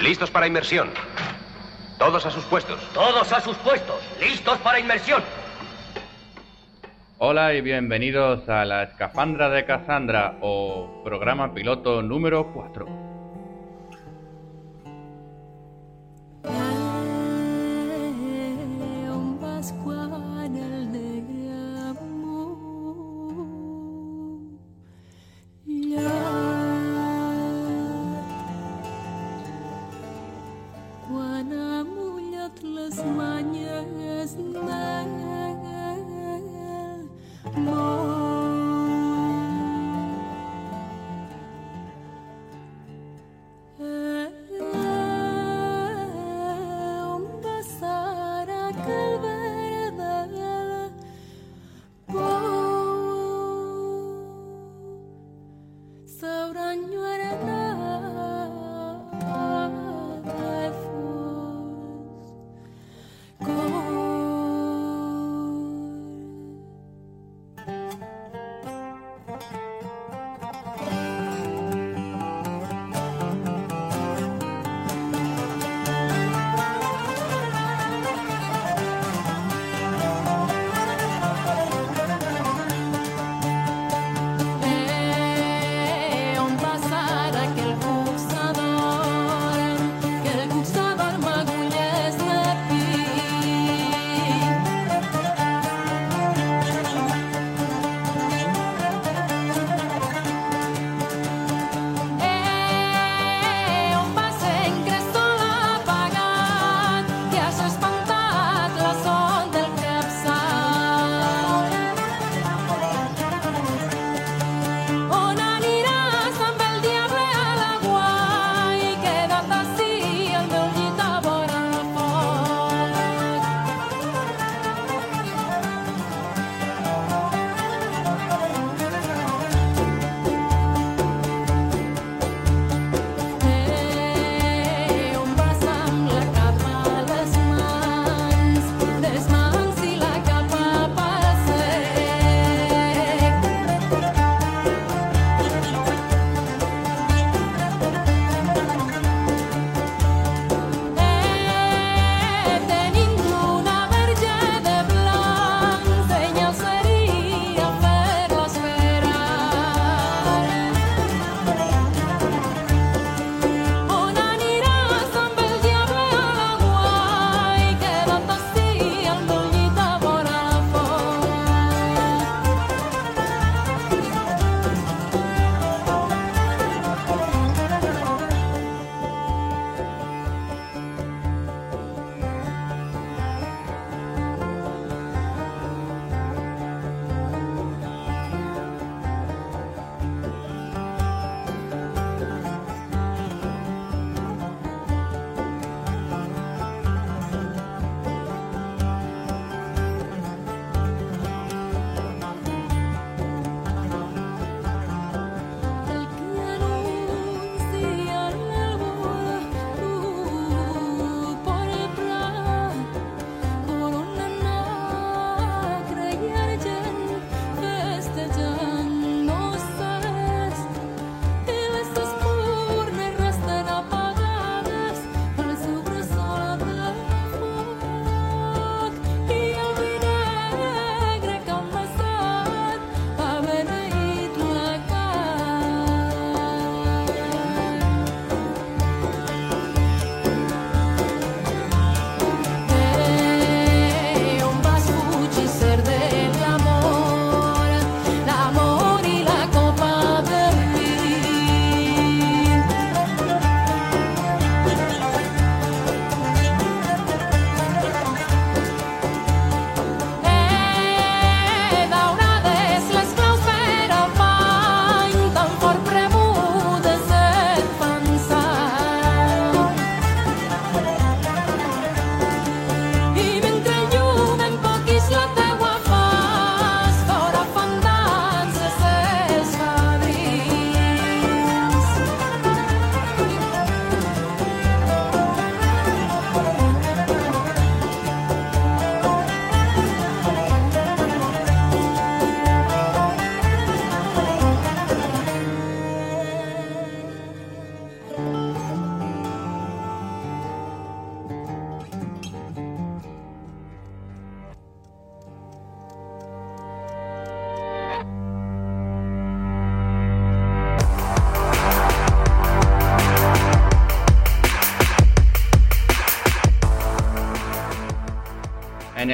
Listos para inmersión. Todos a sus puestos. Todos a sus puestos. Listos para inmersión. Hola y bienvenidos a la Escafandra de Cassandra o programa piloto número 4.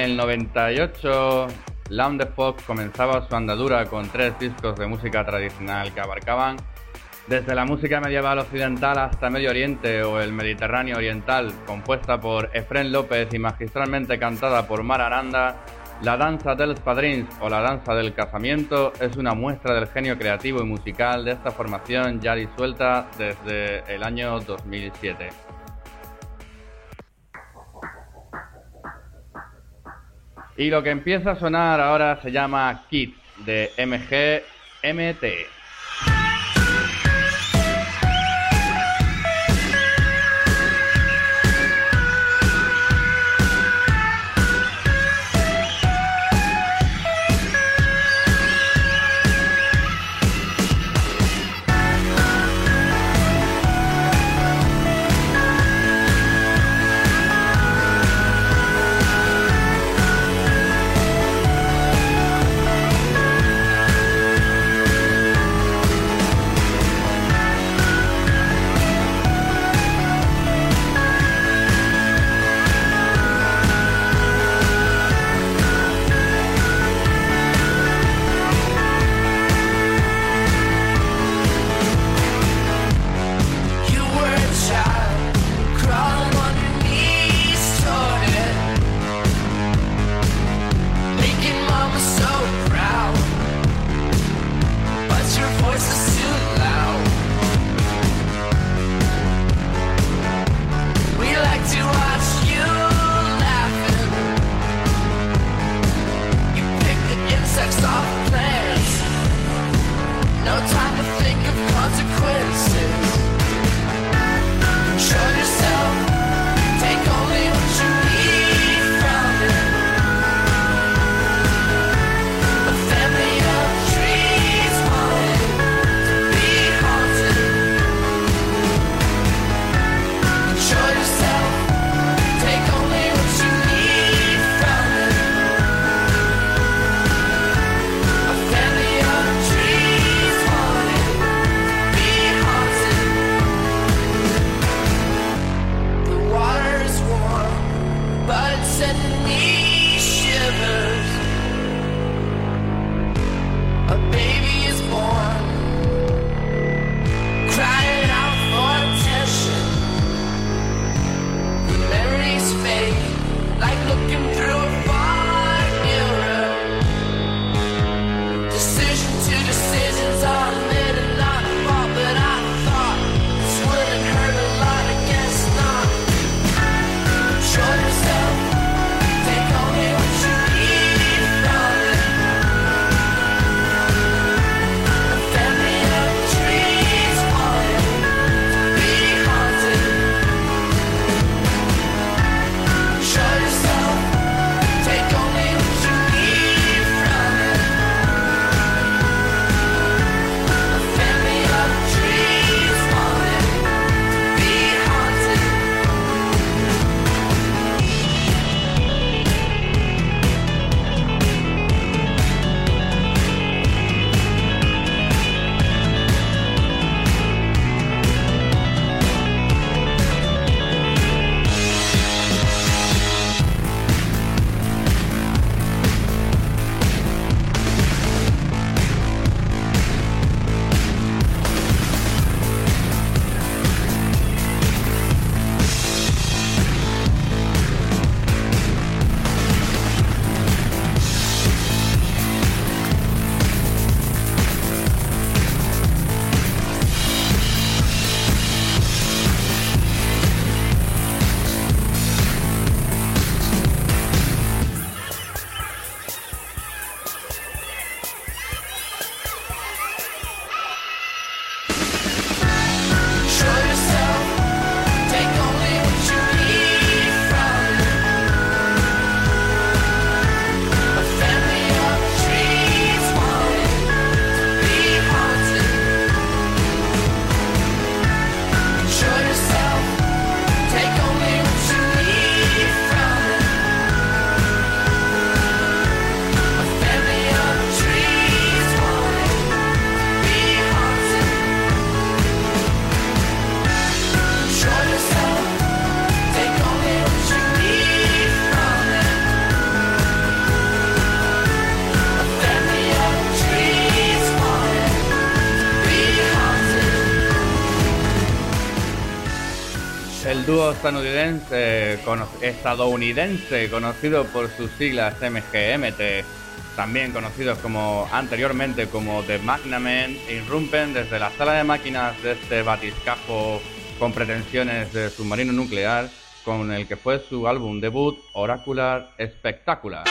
El 98, Land of Fox comenzaba su andadura con tres discos de música tradicional que abarcaban desde la música medieval occidental hasta Medio Oriente o el Mediterráneo Oriental, compuesta por Efren López y magistralmente cantada por Mar Aranda, la danza dels padrins o la danza del casamiento es una muestra del genio creativo y musical de esta formación ya disuelta desde el año 2007. Y lo que empieza a sonar ahora se llama Kit de MGMT. el estadounidense conocido por sus siglas MGMT, también conocidos como anteriormente como The Magnamen, irrumpen desde la sala de máquinas de este batiscafo con pretensiones de submarino nuclear, con el que fue su álbum debut Oracular Spectacular.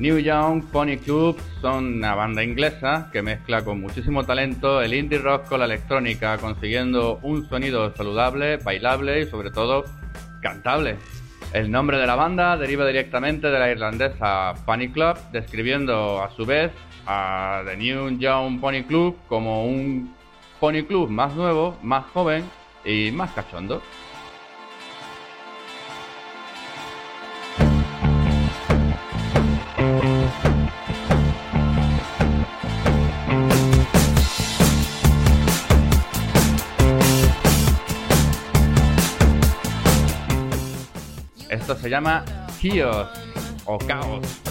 New Young Pony Club son una banda inglesa que mezcla con muchísimo talento el indie rock con la electrónica, consiguiendo un sonido saludable, bailable y sobre todo cantable. El nombre de la banda deriva directamente de la irlandesa Pony Club, describiendo a su vez a The New Young Pony Club como un pony club más nuevo, más joven y más cachondo. Se llama Chaos o Caos.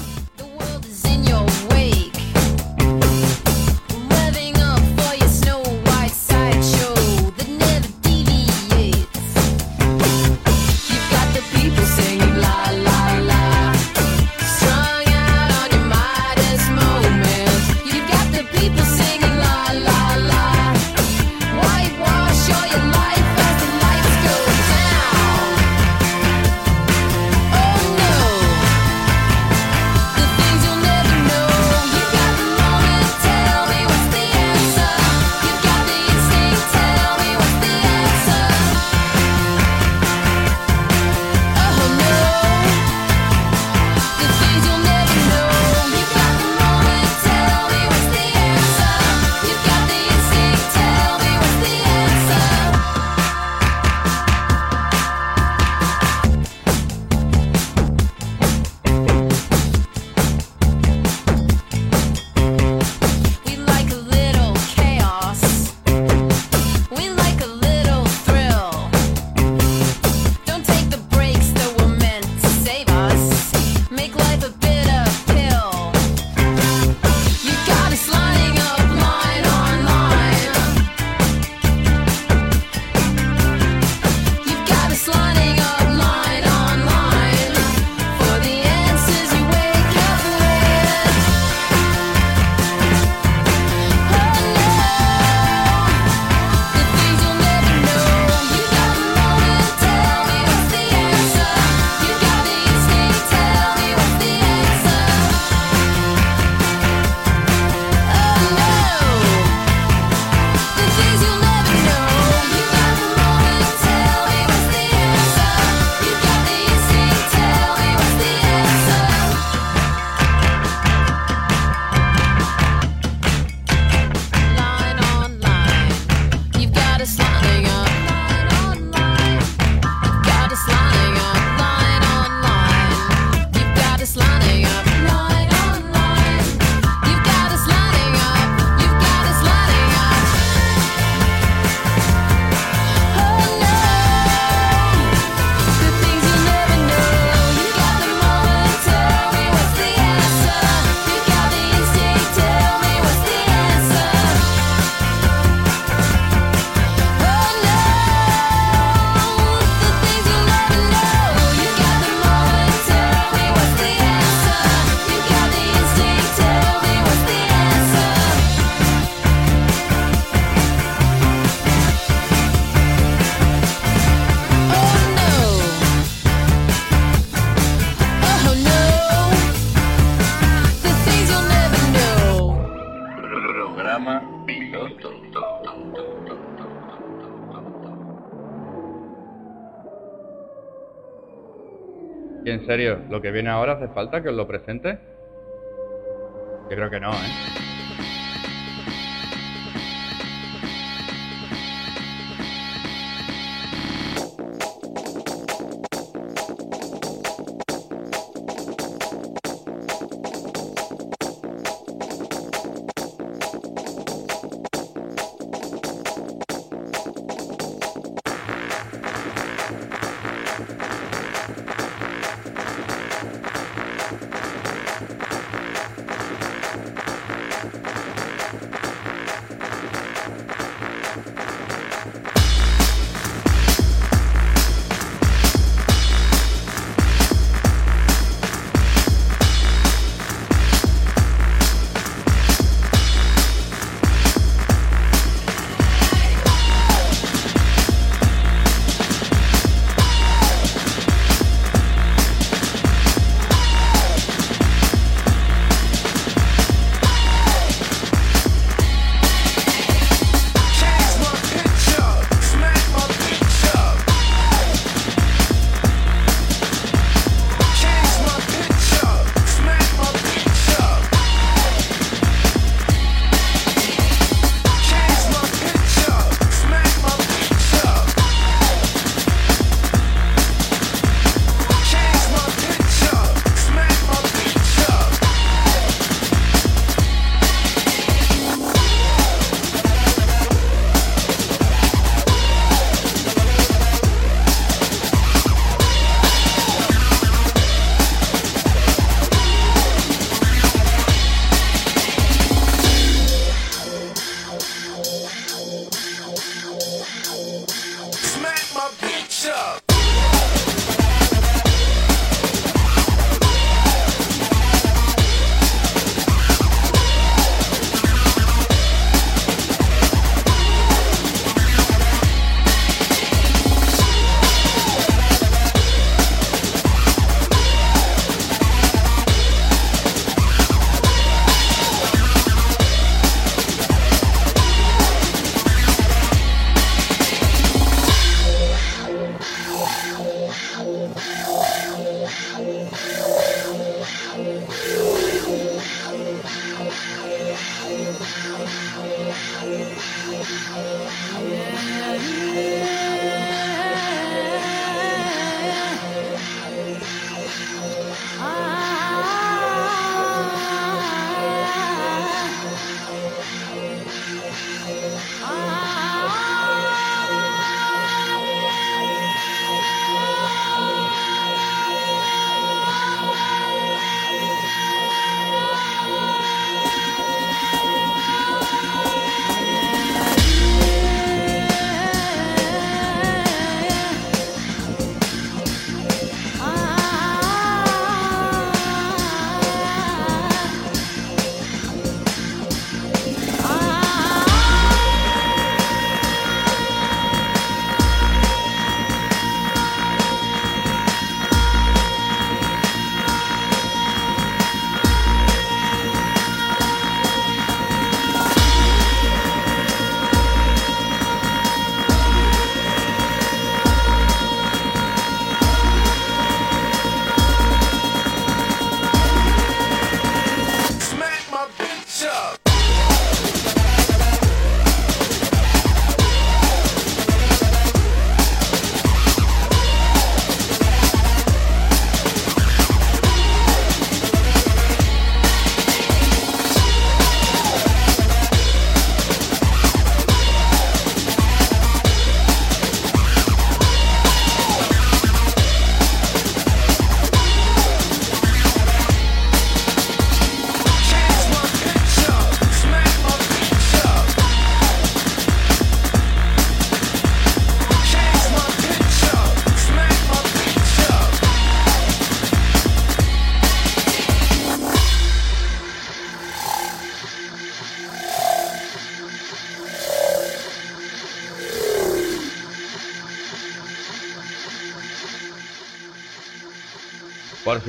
Serio, lo que viene ahora hace falta que os lo presente. Yo creo que no, ¿eh?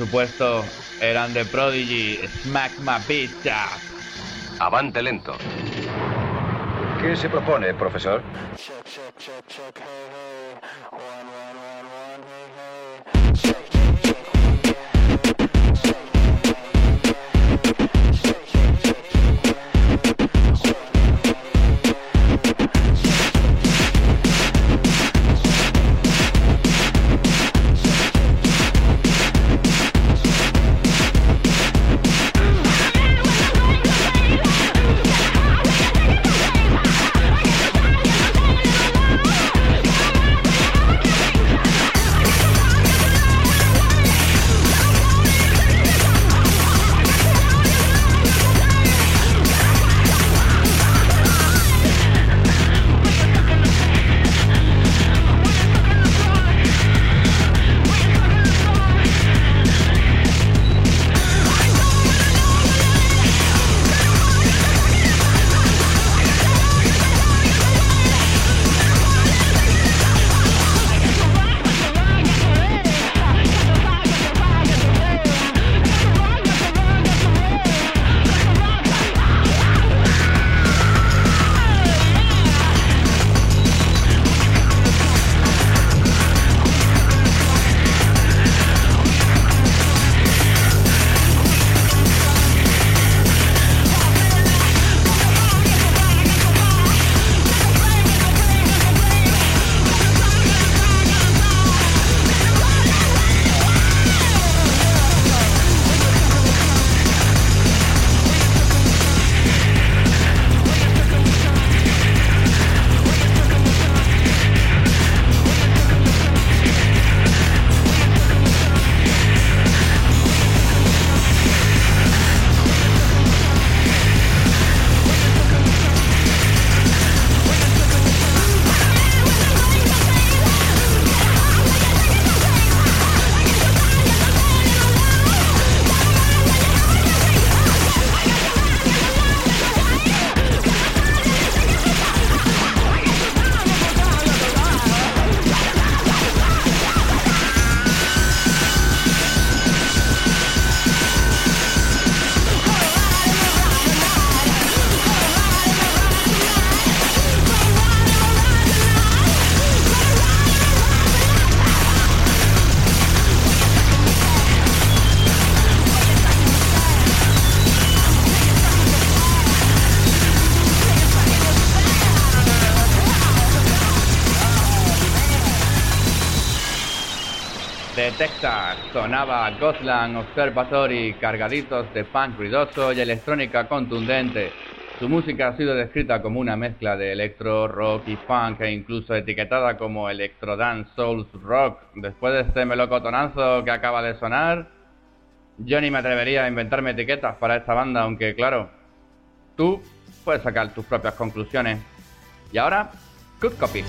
Supuesto, eran de Prodigy, Smack My Bitch Avante lento. ¿Qué se propone, profesor? Texas sonaba Gotland Observatory cargaditos de punk ruidoso y electrónica contundente. Su música ha sido descrita como una mezcla de electro, rock y funk e incluso etiquetada como electro dance soul rock. Después de este melocotonazo que acaba de sonar, yo ni me atrevería a inventarme etiquetas para esta banda, aunque claro, tú puedes sacar tus propias conclusiones. Y ahora, good copy.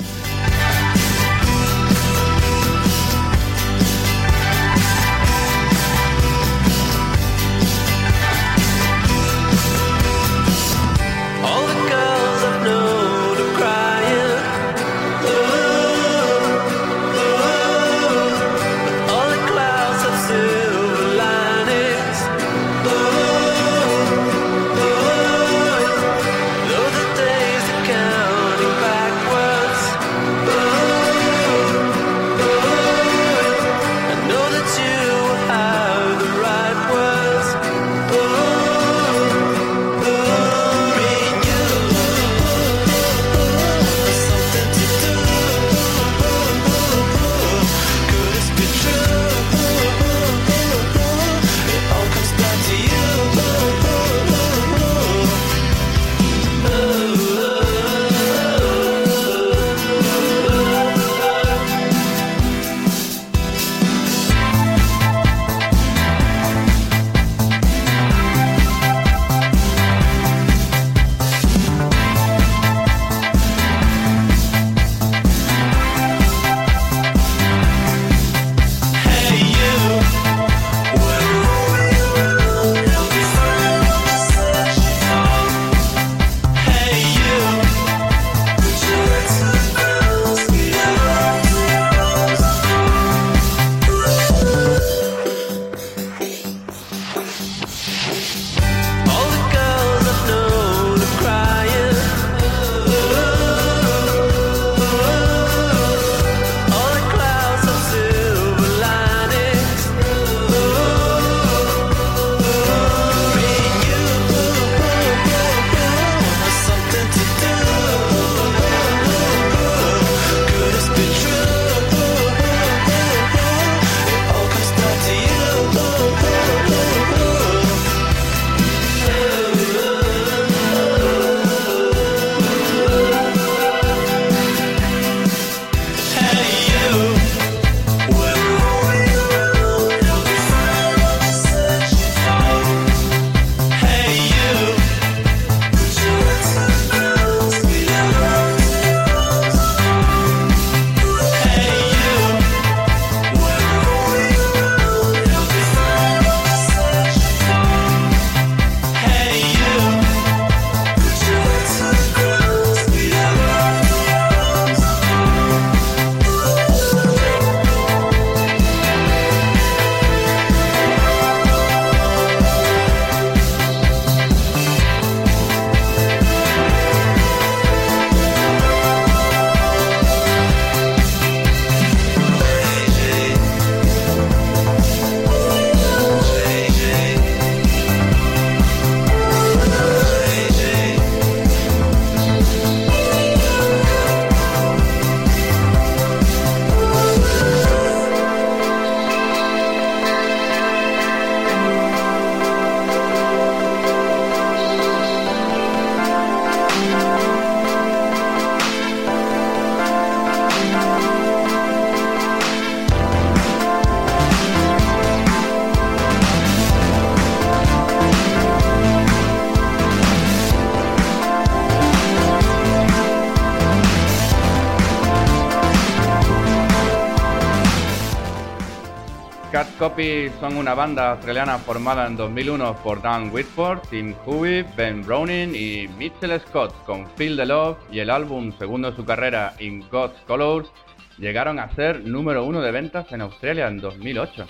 Copy son una banda australiana formada en 2001 por Dan Whitford, Tim Huey, Ben Browning y Mitchell Scott con Feel the Love y el álbum segundo de su carrera In God's Colors llegaron a ser número uno de ventas en Australia en 2008.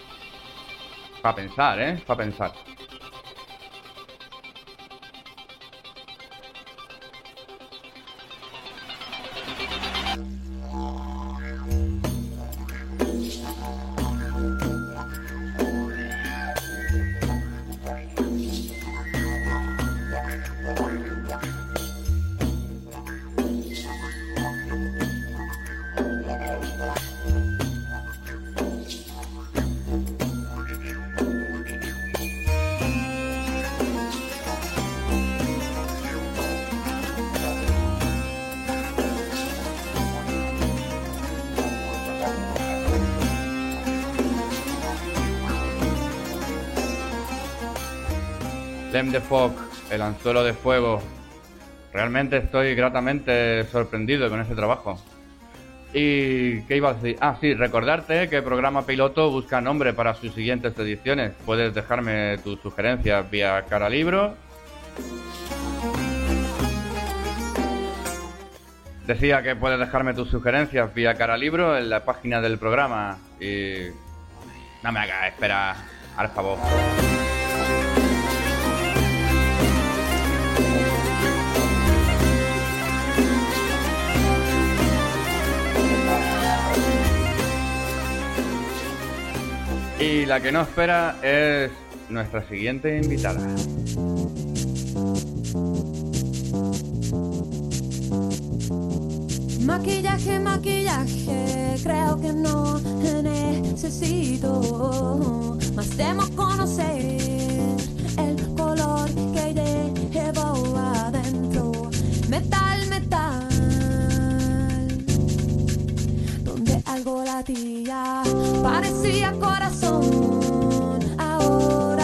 Para pensar, ¿eh? Para pensar. The Fog, el anzuelo de fuego. Realmente estoy gratamente sorprendido con ese trabajo. ¿Y qué iba a decir? Ah, sí, recordarte que el programa piloto busca nombre para sus siguientes ediciones. Puedes dejarme tus sugerencias vía cara libro. Decía que puedes dejarme tus sugerencias vía cara libro en la página del programa. Y. No me hagas esperar, al favor. Y la que no espera es nuestra siguiente invitada. Maquillaje, maquillaje, creo que no necesito. Más temo conocer el color que llevo adentro. Latía, parecía corazón. Ahora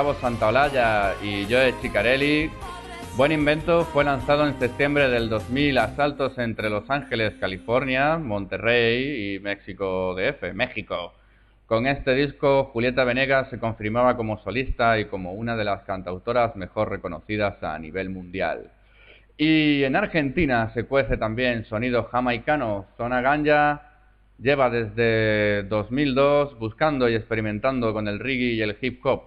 Gustavo Santaolalla y Joe Chicarelli, Buen Invento fue lanzado en septiembre del 2000 a saltos entre Los Ángeles, California, Monterrey y México DF, México. Con este disco, Julieta Venegas se confirmaba como solista y como una de las cantautoras mejor reconocidas a nivel mundial. Y en Argentina se cuece también sonido jamaicano. Zona Ganja lleva desde 2002 buscando y experimentando con el reggae y el hip hop.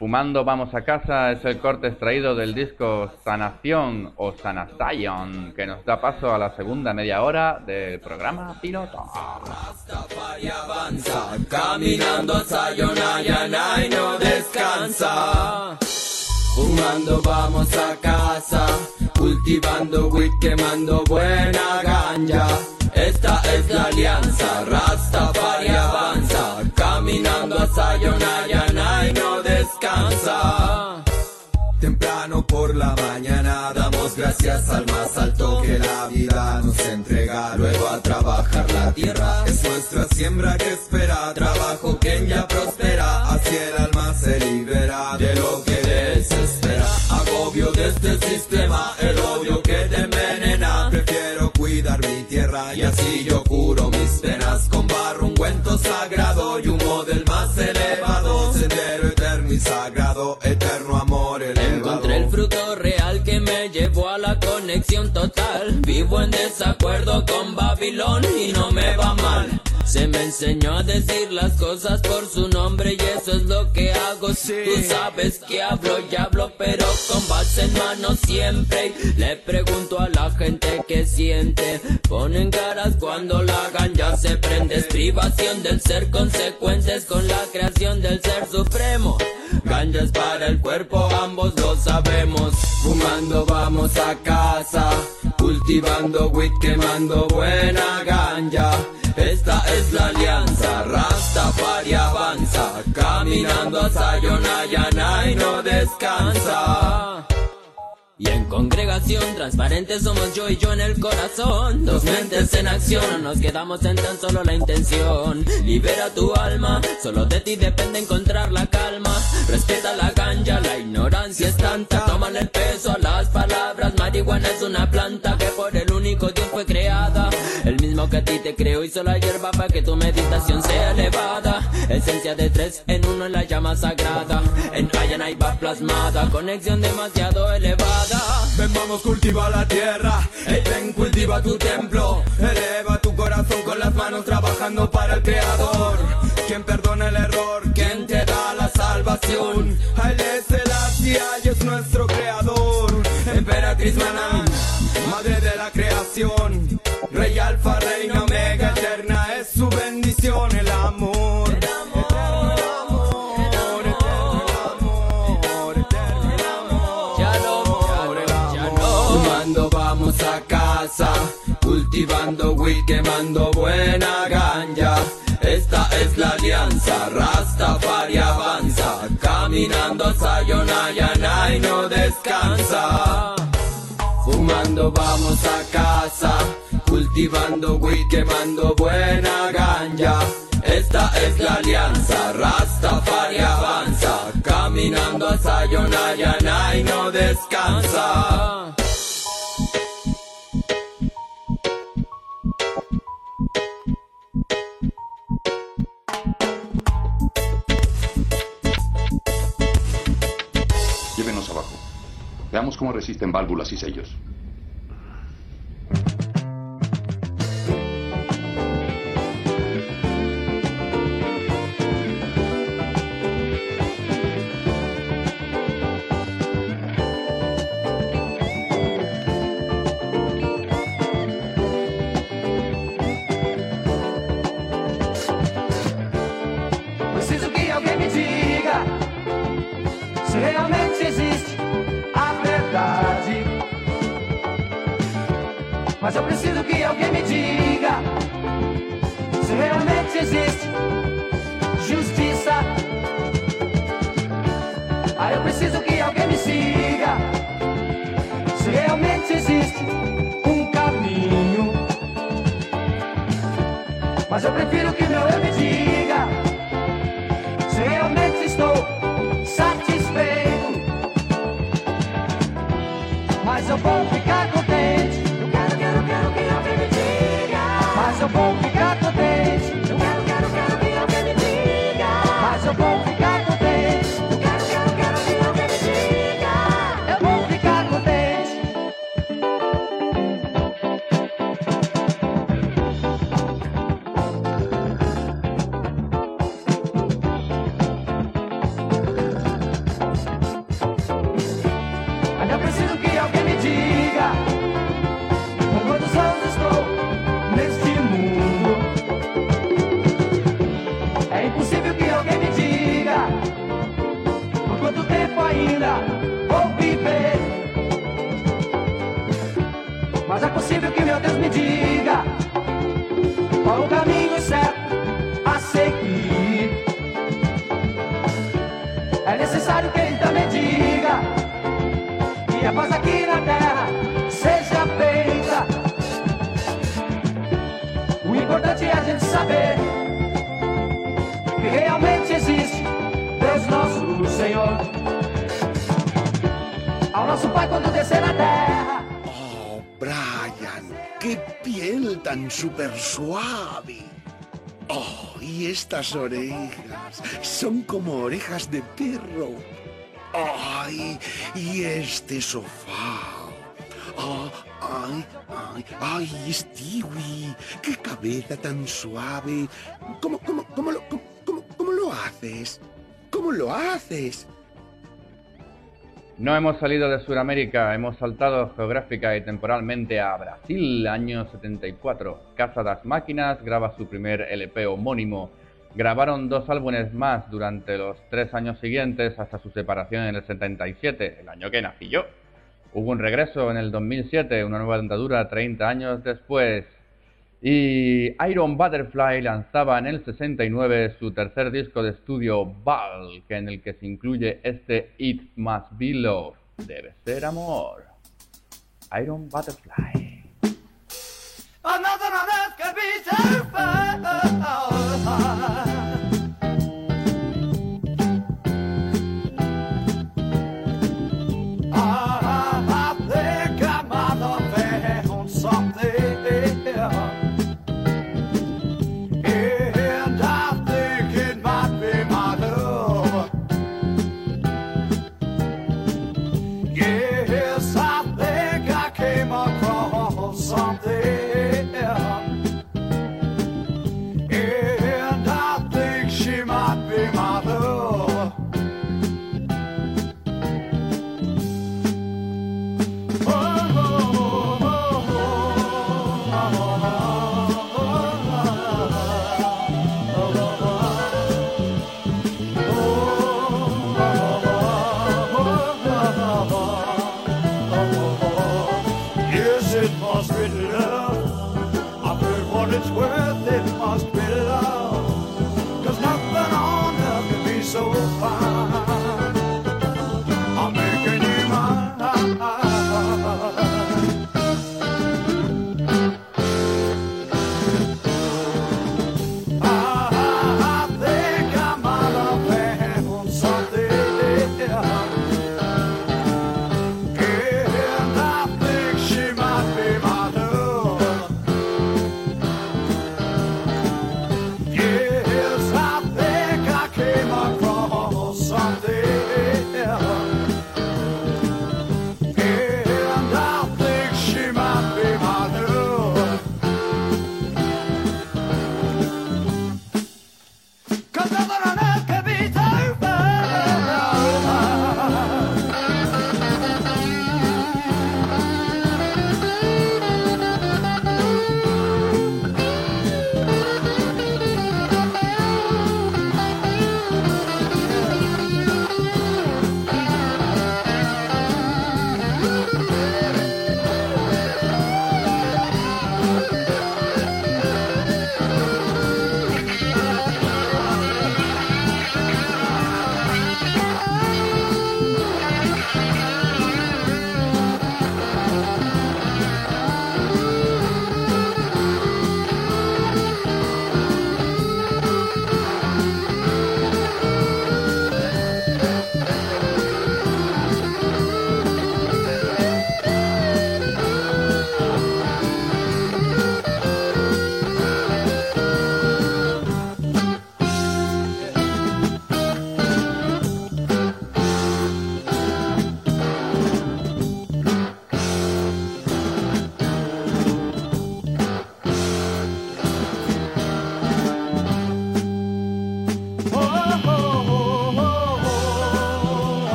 Fumando Vamos a Casa es el corte extraído del disco Sanación o Sanation que nos da paso a la segunda media hora del programa piloto. Avanza, caminando y no descansa. Fumando vamos a casa, cultivando weed, quemando buena ganja. Esta es la alianza, Rastafari avanza, caminando a Sayonara y no descansa. Temprano por la mañana damos gracias al más alto que la vida nos entrega. Luego a trabajar la tierra es nuestra siembra que espera. Trabajo quien ya prospera, así el alma se libera de lo que desespera. Agobio de este sistema, el odio que te envenena. Prefiero cuidar mi tierra y así yo curo mis penas. Con barro ungüento sagrado y humo del eterno amor elevado. Encontré el fruto real que me llevó a la conexión total. Vivo en desacuerdo con Babilón y no me va mal. Se me enseñó a decir las cosas por su nombre y eso es lo que hago. Tú sabes que hablo y hablo, pero con base en mano siempre. Le pregunto a la gente que siente. Ponen caras cuando la ganja se prende. Es privación del ser consecuentes con la creación del ser supremo. Ganja es para el cuerpo, ambos lo sabemos. Fumando vamos a casa, cultivando weed, quemando buena ganja. Esta es la alianza, Rastafari avanza, caminando a Sayonara y no descansa. Y en congregación transparente somos yo y yo en el corazón. Dos mentes en acción, no nos quedamos en tan solo la intención. Libera tu alma, solo de ti depende encontrar la calma. Respeta la ganja, la ignorancia es tanta. Tómale el peso a las palabras Marihuana es una planta que por el único Dios fue creada que a ti te creó hizo la hierba para que tu meditación sea elevada. Esencia de tres en uno en la llama sagrada. En Ayana va plasmada, conexión demasiado elevada. Ven vamos cultiva la tierra, hey, ven cultiva tu templo. Eleva tu corazón con las manos trabajando para el creador. Quien perdona el error, quien te da la salvación. Selassie y es nuestro creador. Emperatriz Manan, madre de la creación Rey Alfa, Reina Omega, eterna es su bendición El amor vamos a casa, cultivando weed, quemando buena ganja. Esta es la alianza, Rastafari avanza, caminando a Sayonara y no descansa. Fumando vamos a casa, cultivando weed, quemando buena ganja. Esta es la alianza, Rastafari avanza, caminando a Sayonara y no descansa. Llévenos abajo. Veamos cómo resisten válvulas y sellos. É necessário que ele também diga que a paz aqui na terra seja feita. O importante é a gente saber que realmente existe Deus nosso Senhor. Ao nosso Pai quando descer na terra. Oh, Brian, qué piel tan súper suave. Oh, y estas orejas son como orejas de perro. Ay, y este sofá. Ah, ay, ay, ay, Stewie, qué cabeza tan suave. ¿Cómo, cómo, cómo lo, cómo- cómo lo haces? ¿Cómo lo haces? No hemos salido de Sudamérica, hemos saltado geográfica y temporalmente a Brasil, año 74. Casa das Máquinas graba su primer LP homónimo. Grabaron dos álbumes más durante los tres años siguientes hasta su separación en el 77, el año que nací yo. Hubo un regreso en el 2007, una nueva andadura 30 años después. Y Iron Butterfly lanzaba en el 69 su tercer disco de estudio Bulk, en el que se incluye este It Must Be Love, debe ser amor. Iron Butterfly.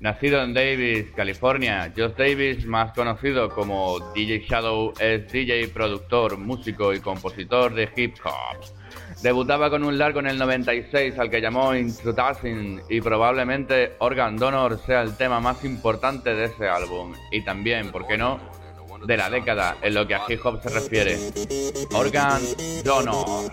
Nacido en Davis, California, Josh Davis, más conocido como DJ Shadow, es DJ, productor, músico y compositor de hip hop. Debutaba con un largo en el 96 al que llamó Introducing y probablemente Organ Donor sea el tema más importante de ese álbum y también, ¿por qué no?, de la década en lo que a hip hop se refiere. Organ Donor.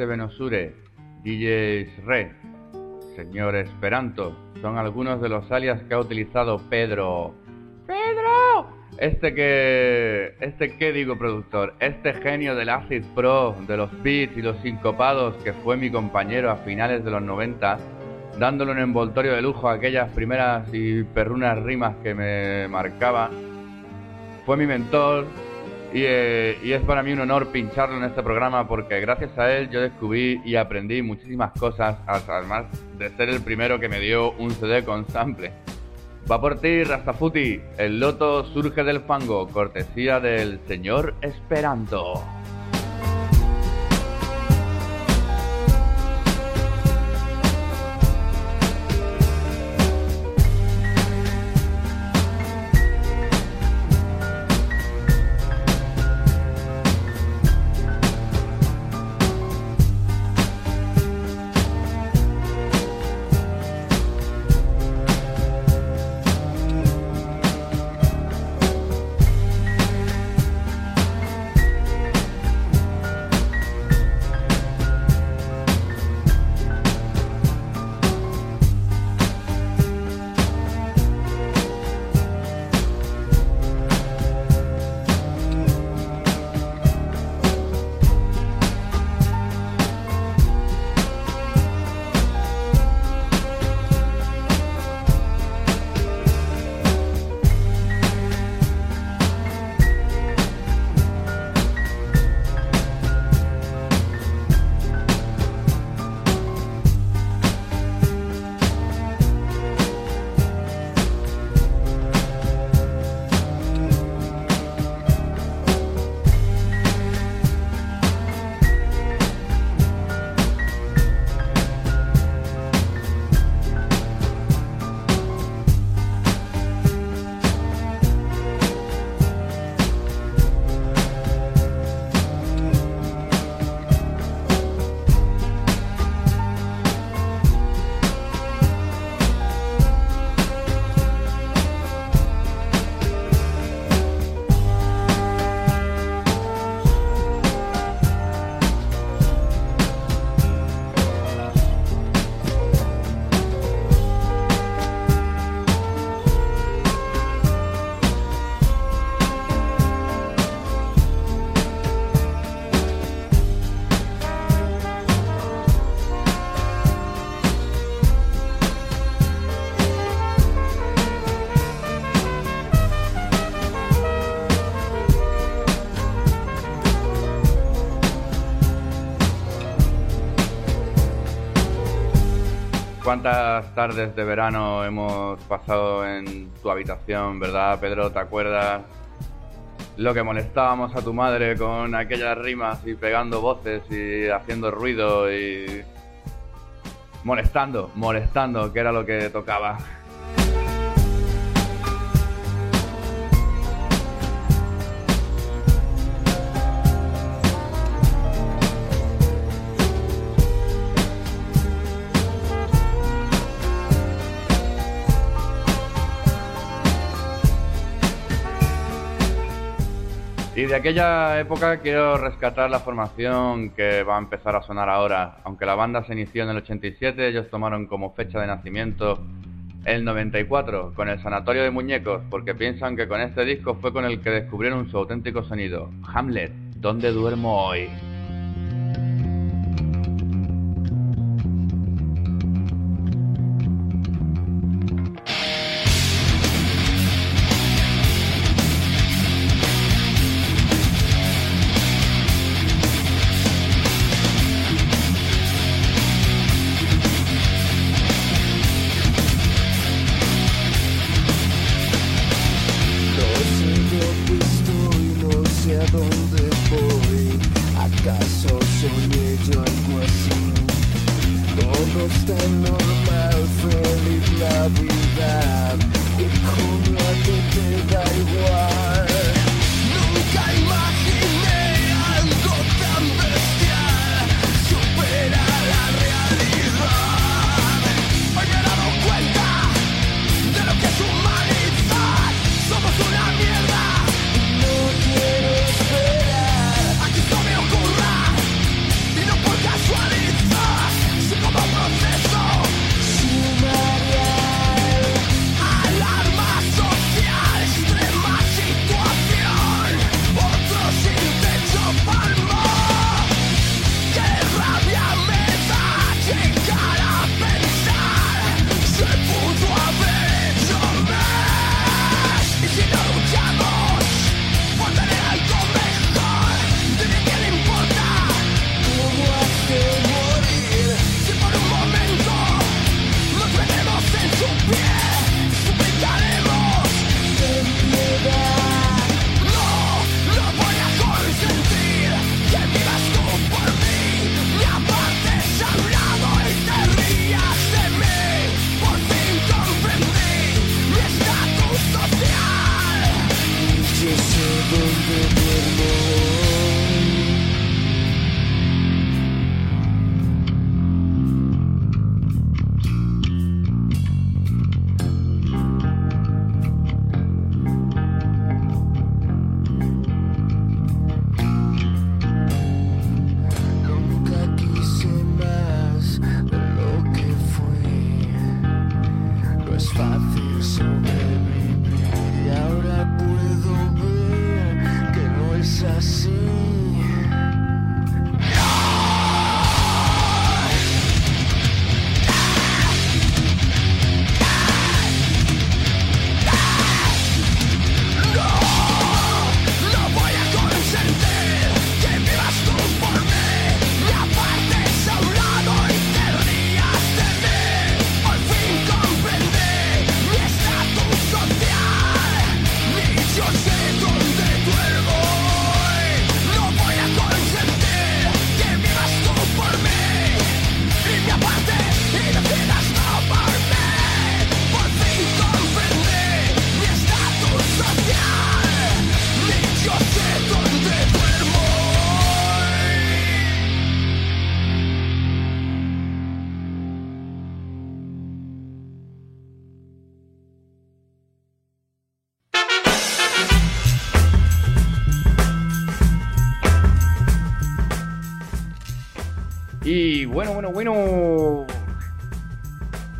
DJ Sevenosure, DJ Re, señor Esperanto, son algunos de los alias que ha utilizado Pedro. ¡Pedro! Este que. Este que digo, productor. Este genio del Acid Pro, de los beats y los sincopados que fue mi compañero a finales de los 90, dándole un envoltorio de lujo a aquellas primeras y perrunas rimas que me marcaban. Fue mi mentor y, eh, y es para mí un honor pincharlo en este programa porque gracias a él yo descubrí y aprendí muchísimas cosas, además de ser el primero que me dio un CD con sample. Va por ti, Rastafuti. El loto surge del fango, cortesía del señor Esperanto. Cuántas tardes de verano hemos pasado en tu habitación, ¿verdad, Pedro? ¿Te acuerdas? Lo que molestábamos a tu madre con aquellas rimas y pegando voces y haciendo ruido y molestando, molestando, que era lo que tocaba. Y de aquella época quiero rescatar la formación que va a empezar a sonar ahora. Aunque la banda se inició en el 87, ellos tomaron como fecha de nacimiento el 94 con el Sanatorio de Muñecos, porque piensan que con este disco fue con el que descubrieron su auténtico sonido. Hamlet, ¿dónde duermo hoy?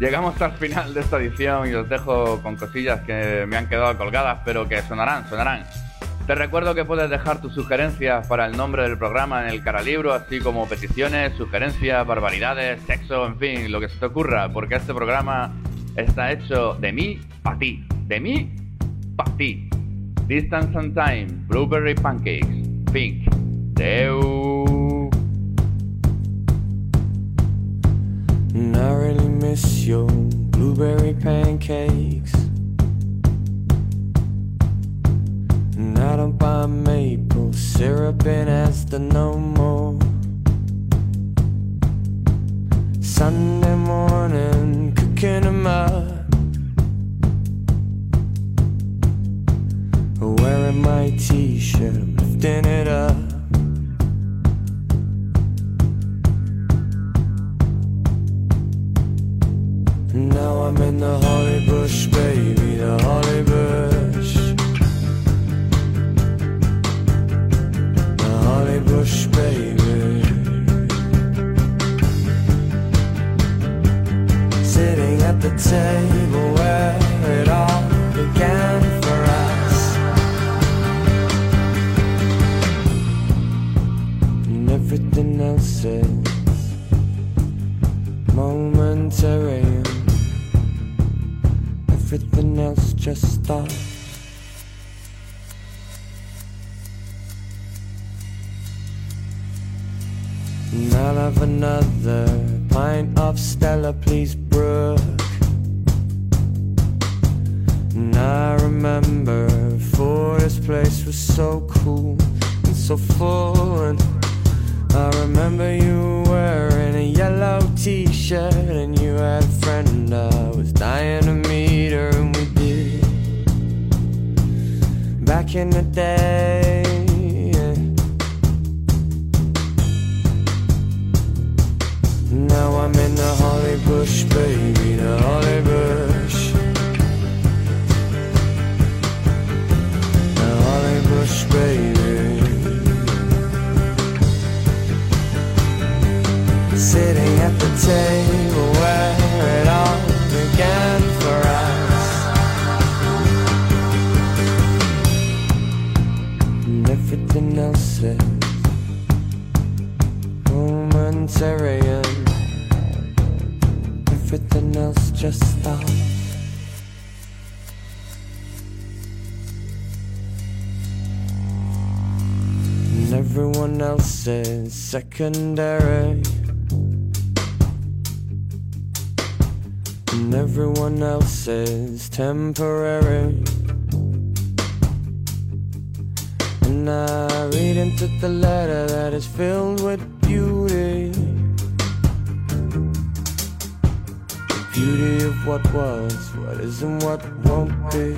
Llegamos al final de esta edición y os dejo con cosillas que me han quedado colgadas, pero que sonarán, sonarán. Te recuerdo que puedes dejar tus sugerencias para el nombre del programa en el caralibro, así como peticiones, sugerencias, barbaridades, sexo, en fin, lo que se te ocurra, porque este programa está hecho de mí para ti, de mí para ti. Distance and Time, Blueberry Pancakes, Pink, Deu. Really miss your blueberry pancakes. And I don't buy maple syrup in Asda no more. Sunday morning, cooking cooking 'em up. Wearing my t-shirt, lifting it up. just start everything else just stops. And everyone else is secondary. And everyone else is temporary. And I read into the letter that is filled with Beauty of what was, what is, and what won't be.